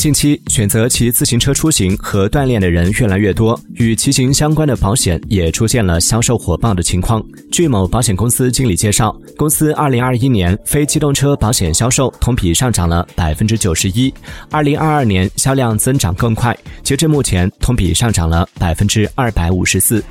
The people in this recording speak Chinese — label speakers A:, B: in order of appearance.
A: 近期选择骑自行车出行和锻炼的人越来越多与骑行相关的保险也出现了销售火爆的情况。据某保险公司经理介绍公司二零二一年非机动车保险销售同比上涨了百分之九十一二零二二年销量增长更快截至目前同比上涨了百分之二百五十四。